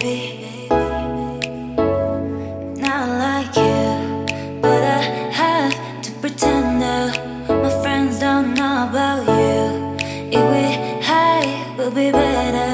baby. Not like you, but I have to pretend that my friends don't know about you. If we hide, we'll be better.